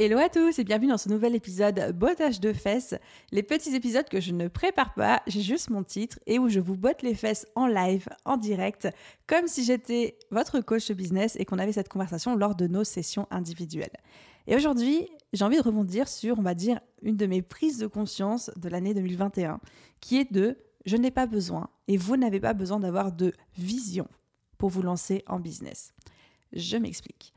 Hello à tous et bienvenue dans ce nouvel épisode Bottage de fesses, les petits épisodes que je ne prépare pas, j'ai juste mon titre et où je vous botte les fesses en live, en direct, comme si j'étais votre coach business et qu'on avait cette conversation lors de nos sessions individuelles. Et aujourd'hui, j'ai envie de rebondir sur, on va dire, une de mes prises de conscience de l'année 2021, qui est de je n'ai pas besoin et vous n'avez pas besoin d'avoir de vision pour vous lancer en business. Je m'explique.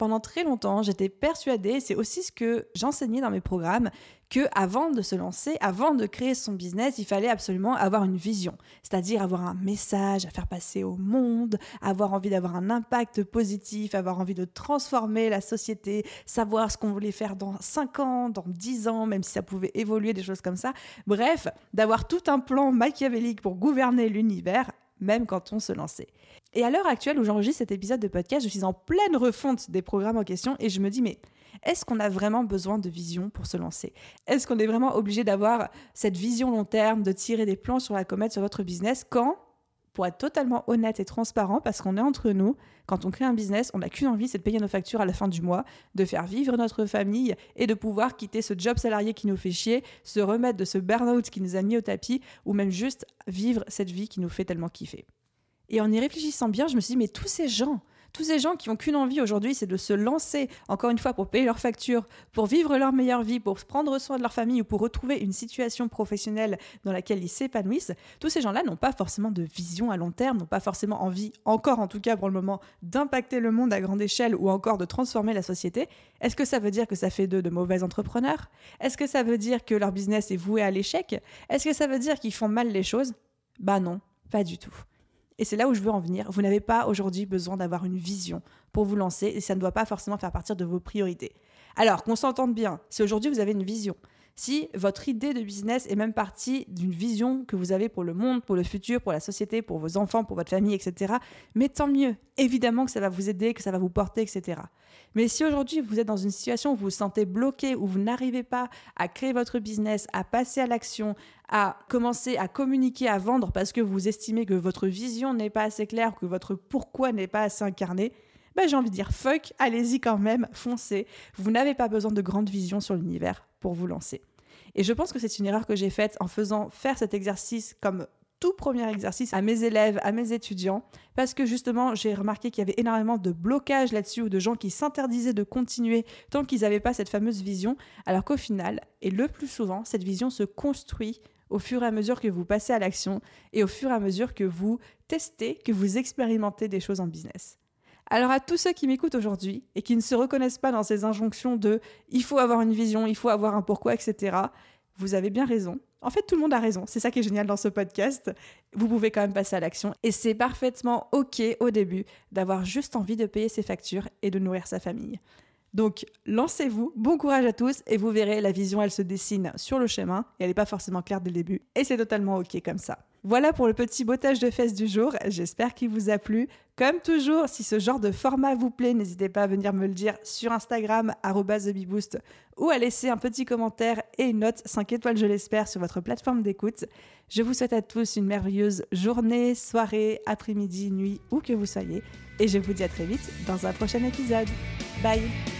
Pendant très longtemps, j'étais persuadée, c'est aussi ce que j'enseignais dans mes programmes, que avant de se lancer, avant de créer son business, il fallait absolument avoir une vision, c'est-à-dire avoir un message à faire passer au monde, avoir envie d'avoir un impact positif, avoir envie de transformer la société, savoir ce qu'on voulait faire dans 5 ans, dans 10 ans, même si ça pouvait évoluer, des choses comme ça. Bref, d'avoir tout un plan machiavélique pour gouverner l'univers, même quand on se lançait. Et à l'heure actuelle où j'enregistre cet épisode de podcast, je suis en pleine refonte des programmes en question et je me dis, mais est-ce qu'on a vraiment besoin de vision pour se lancer? Est-ce qu'on est vraiment obligé d'avoir cette vision long terme, de tirer des plans sur la comète sur votre business quand pour être totalement honnête et transparent, parce qu'on est entre nous, quand on crée un business, on n'a qu'une envie, c'est de payer nos factures à la fin du mois, de faire vivre notre famille et de pouvoir quitter ce job salarié qui nous fait chier, se remettre de ce burn-out qui nous a mis au tapis, ou même juste vivre cette vie qui nous fait tellement kiffer. Et en y réfléchissant bien, je me suis dit, mais tous ces gens, tous ces gens qui ont qu'une envie aujourd'hui, c'est de se lancer, encore une fois, pour payer leurs factures, pour vivre leur meilleure vie, pour prendre soin de leur famille ou pour retrouver une situation professionnelle dans laquelle ils s'épanouissent, tous ces gens-là n'ont pas forcément de vision à long terme, n'ont pas forcément envie, encore en tout cas pour le moment, d'impacter le monde à grande échelle ou encore de transformer la société. Est-ce que ça veut dire que ça fait d'eux de mauvais entrepreneurs? Est-ce que ça veut dire que leur business est voué à l'échec? Est-ce que ça veut dire qu'ils font mal les choses? Bah non, pas du tout. Et c'est là où je veux en venir. Vous n'avez pas aujourd'hui besoin d'avoir une vision pour vous lancer et ça ne doit pas forcément faire partie de vos priorités. Alors, qu'on s'entende bien, si aujourd'hui vous avez une vision, si votre idée de business est même partie d'une vision que vous avez pour le monde, pour le futur, pour la société, pour vos enfants, pour votre famille, etc., mais tant mieux. Évidemment que ça va vous aider, que ça va vous porter, etc. Mais si aujourd'hui vous êtes dans une situation où vous vous sentez bloqué, où vous n'arrivez pas à créer votre business, à passer à l'action, à commencer à communiquer, à vendre parce que vous estimez que votre vision n'est pas assez claire, que votre pourquoi n'est pas assez incarné, ben j'ai envie de dire fuck, allez-y quand même, foncez. Vous n'avez pas besoin de grandes visions sur l'univers pour vous lancer. Et je pense que c'est une erreur que j'ai faite en faisant faire cet exercice comme tout premier exercice à mes élèves, à mes étudiants, parce que justement, j'ai remarqué qu'il y avait énormément de blocages là-dessus ou de gens qui s'interdisaient de continuer tant qu'ils n'avaient pas cette fameuse vision, alors qu'au final, et le plus souvent, cette vision se construit au fur et à mesure que vous passez à l'action et au fur et à mesure que vous testez, que vous expérimentez des choses en business. Alors à tous ceux qui m'écoutent aujourd'hui et qui ne se reconnaissent pas dans ces injonctions de il faut avoir une vision, il faut avoir un pourquoi, etc., vous avez bien raison. En fait, tout le monde a raison. C'est ça qui est génial dans ce podcast. Vous pouvez quand même passer à l'action. Et c'est parfaitement OK au début d'avoir juste envie de payer ses factures et de nourrir sa famille. Donc, lancez-vous, bon courage à tous, et vous verrez, la vision, elle se dessine sur le chemin, et elle n'est pas forcément claire dès le début, et c'est totalement ok comme ça. Voilà pour le petit bottage de fesses du jour, j'espère qu'il vous a plu. Comme toujours, si ce genre de format vous plaît, n'hésitez pas à venir me le dire sur Instagram, TheBeBoost, ou à laisser un petit commentaire et une note 5 étoiles, je l'espère, sur votre plateforme d'écoute. Je vous souhaite à tous une merveilleuse journée, soirée, après-midi, nuit, où que vous soyez, et je vous dis à très vite dans un prochain épisode. Bye